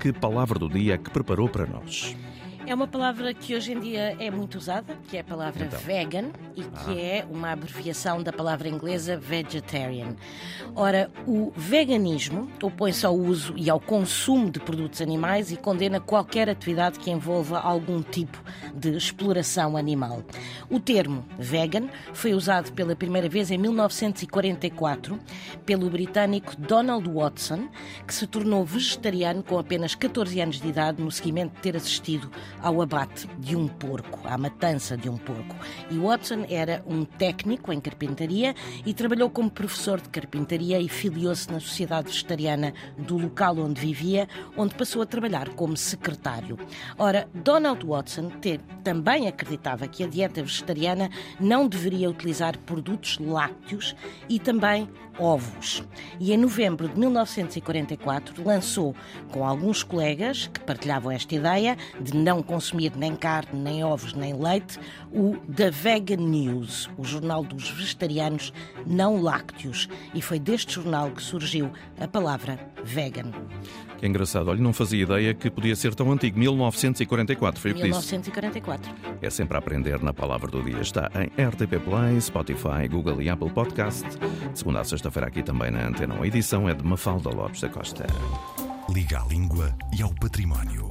que palavra do dia que preparou para nós? É uma palavra que hoje em dia é muito usada, que é a palavra Então. vegan e que Ah. é uma abreviação da palavra inglesa vegetarian. Ora, o veganismo opõe-se ao uso e ao consumo de produtos animais e condena qualquer atividade que envolva algum tipo de exploração animal. O termo vegan foi usado pela primeira vez em 1944 pelo britânico Donald Watson, que se tornou vegetariano com apenas 14 anos de idade no seguimento de ter assistido ao abate de um porco, à matança de um porco. E Watson era um técnico em carpintaria e trabalhou como professor de carpintaria e filiou-se na Sociedade Vegetariana do local onde vivia, onde passou a trabalhar como secretário. Ora, Donald Watson também acreditava que a dieta vegetariana não deveria utilizar produtos lácteos e também ovos. E em novembro de 1944 lançou, com alguns colegas que partilhavam esta ideia de não consumir nem carne, nem ovos, nem leite, o The Vegan News, o jornal dos vegetarianos não lácteos. E foi deste jornal que surgiu a palavra vegan. Que engraçado, olha, não fazia ideia que podia ser tão antigo. 1944, foi o que disse. 1944. É sempre a aprender na palavra do dia. Está em RTP Play, Spotify, Google e Apple Podcast. De segunda a sexta-feira aqui também na Antena. A edição é de Mafalda Lopes da Costa. Liga à língua e ao património.